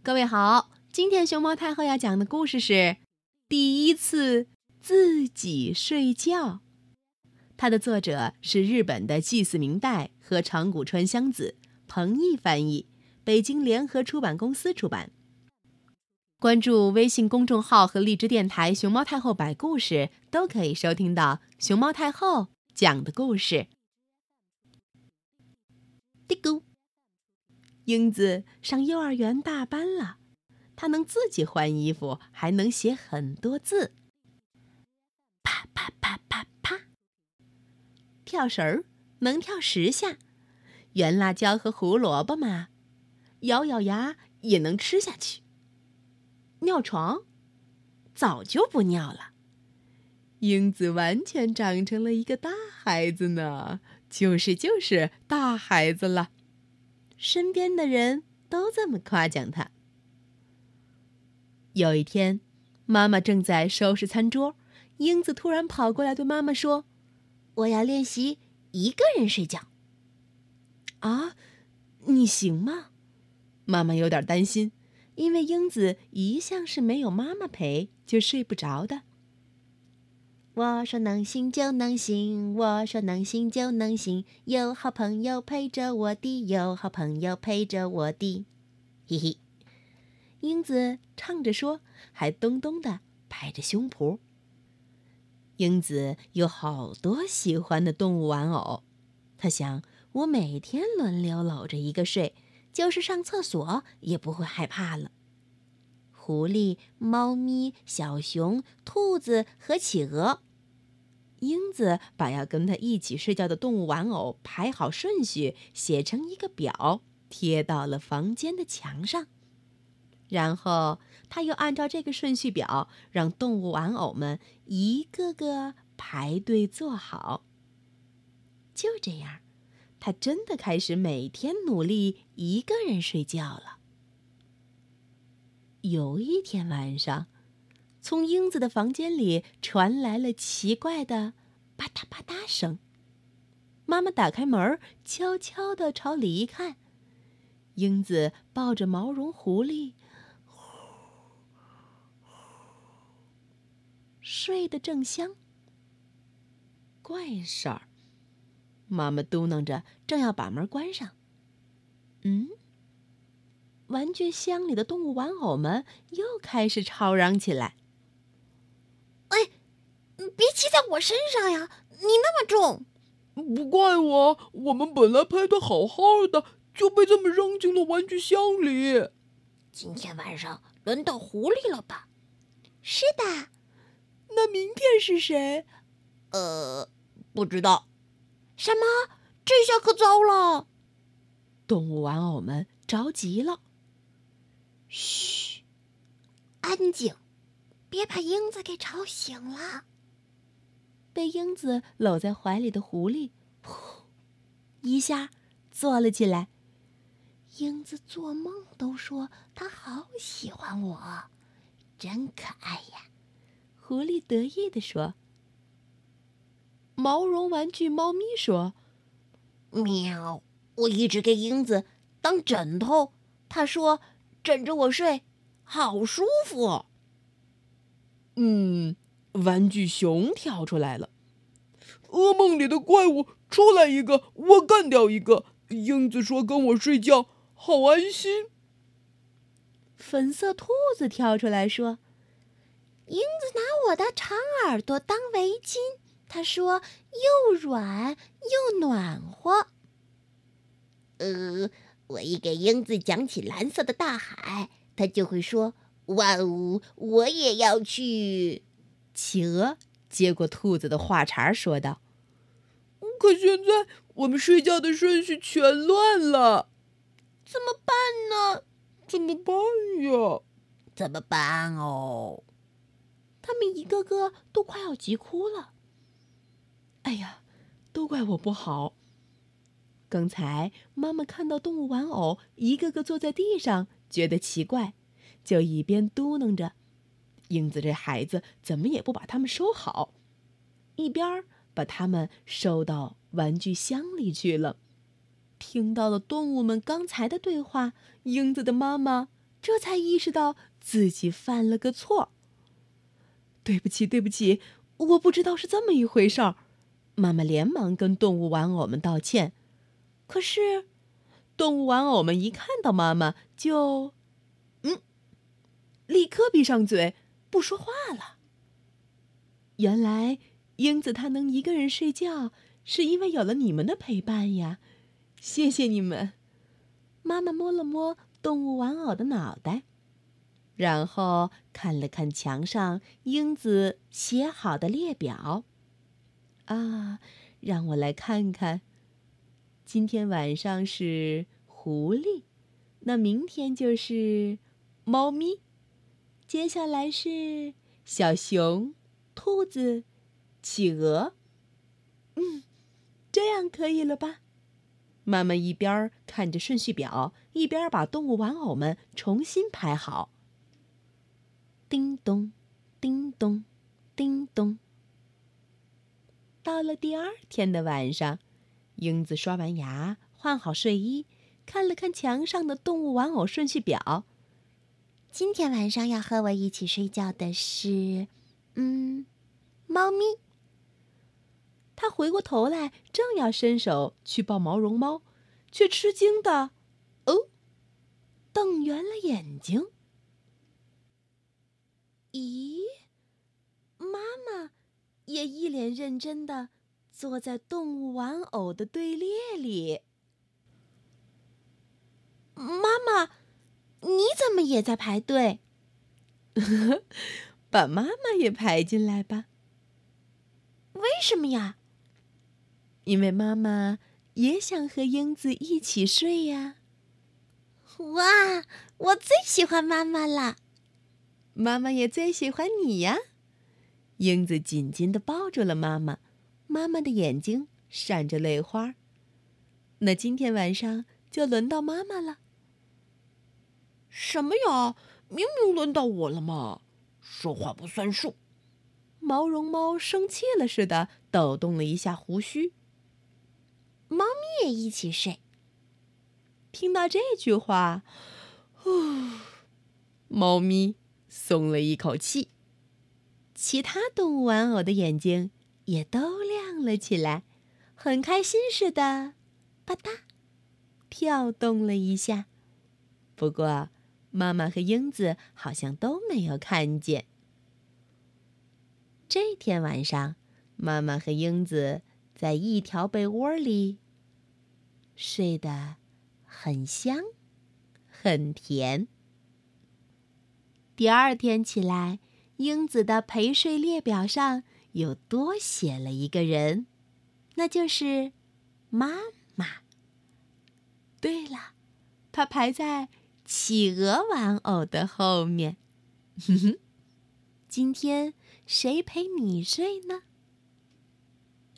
各位好，今天熊猫太后要讲的故事是《第一次自己睡觉》，它的作者是日本的祭祀明代和长谷川香子，彭毅翻译，北京联合出版公司出版。关注微信公众号和荔枝电台“熊猫太后”摆故事，都可以收听到熊猫太后讲的故事。嘀咕。英子上幼儿园大班了，她能自己换衣服，还能写很多字。啪啪啪啪啪，跳绳儿能跳十下，圆辣椒和胡萝卜嘛，咬咬牙也能吃下去。尿床，早就不尿了。英子完全长成了一个大孩子呢，就是就是大孩子了。身边的人都这么夸奖他。有一天，妈妈正在收拾餐桌，英子突然跑过来对妈妈说：“我要练习一个人睡觉。”啊，你行吗？妈妈有点担心，因为英子一向是没有妈妈陪就睡不着的。我说能行就能行，我说能行就能行，有好朋友陪着我的，有好朋友陪着我的，嘿嘿。英子唱着说，还咚咚的拍着胸脯。英子有好多喜欢的动物玩偶，她想，我每天轮流搂着一个睡，就是上厕所也不会害怕了。狐狸、猫咪、小熊、兔子和企鹅。英子把要跟他一起睡觉的动物玩偶排好顺序，写成一个表，贴到了房间的墙上。然后他又按照这个顺序表，让动物玩偶们一个个排队坐好。就这样，他真的开始每天努力一个人睡觉了。有一天晚上。从英子的房间里传来了奇怪的吧嗒吧嗒声。妈妈打开门，悄悄地朝里一看，英子抱着毛绒狐狸，睡得正香。怪事儿！妈妈嘟囔着，正要把门关上。嗯，玩具箱里的动物玩偶们又开始吵嚷起来。别骑在我身上呀！你那么重，不怪我。我们本来拍的好好的，就被这么扔进了玩具箱里。今天晚上轮到狐狸了吧？是的。那明天是谁？呃，不知道。什么？这下可糟了！动物玩偶们着急了。嘘，安静，别把英子给吵醒了。被英子搂在怀里的狐狸，噗，一下坐了起来。英子做梦都说她好喜欢我，真可爱呀！狐狸得意地说。毛绒玩具猫咪说：“喵，我一直给英子当枕头，她说枕着我睡好舒服。”嗯。玩具熊跳出来了，噩梦里的怪物出来一个，我干掉一个。英子说：“跟我睡觉好安心。”粉色兔子跳出来说：“英子拿我的长耳朵当围巾，他说又软又暖和。”呃，我一给英子讲起蓝色的大海，他就会说：“哇哦，我也要去。”企鹅接过兔子的话茬，说道：“可现在我们睡觉的顺序全乱了，怎么办呢？怎么办呀？怎么办哦？”他们一个个都快要急哭了。哎呀，都怪我不好。刚才妈妈看到动物玩偶一个个坐在地上，觉得奇怪，就一边嘟囔着。英子这孩子怎么也不把他们收好，一边把他们收到玩具箱里去了。听到了动物们刚才的对话，英子的妈妈这才意识到自己犯了个错。对不起，对不起，我不知道是这么一回事儿。妈妈连忙跟动物玩偶们道歉。可是，动物玩偶们一看到妈妈就，嗯，立刻闭上嘴，不说话了。原来，英子她能一个人睡觉，是因为有了你们的陪伴呀！谢谢你们。妈妈摸了摸动物玩偶的脑袋，然后看了看墙上英子写好的列表。啊，让我来看看。今天晚上是狐狸，那明天就是猫咪，接下来是小熊。兔子、企鹅，嗯，这样可以了吧？妈妈一边看着顺序表，一边把动物玩偶们重新排好。叮咚，叮咚，叮咚。到了第二天的晚上，英子刷完牙，换好睡衣，看了看墙上的动物玩偶顺序表。今天晚上要和我一起睡觉的是。嗯，猫咪。他回过头来，正要伸手去抱毛绒猫，却吃惊的，哦，瞪圆了眼睛。咦，妈妈也一脸认真的坐在动物玩偶的队列里。妈妈，你怎么也在排队？把妈妈也排进来吧。为什么呀？因为妈妈也想和英子一起睡呀。哇，我最喜欢妈妈了。妈妈也最喜欢你呀。英子紧紧的抱住了妈妈，妈妈的眼睛闪着泪花。那今天晚上就轮到妈妈了。什么呀？明明轮到我了嘛！说话不算数！毛绒猫生气了似的抖动了一下胡须。猫咪也一起睡。听到这句话，呼，猫咪松了一口气。其他动物玩偶的眼睛也都亮了起来，很开心似的，吧嗒，跳动了一下。不过。妈妈和英子好像都没有看见。这天晚上，妈妈和英子在一条被窝里睡得很香，很甜。第二天起来，英子的陪睡列表上又多写了一个人，那就是妈妈。对了，她排在。企鹅玩偶的后面，哼哼，今天谁陪你睡呢？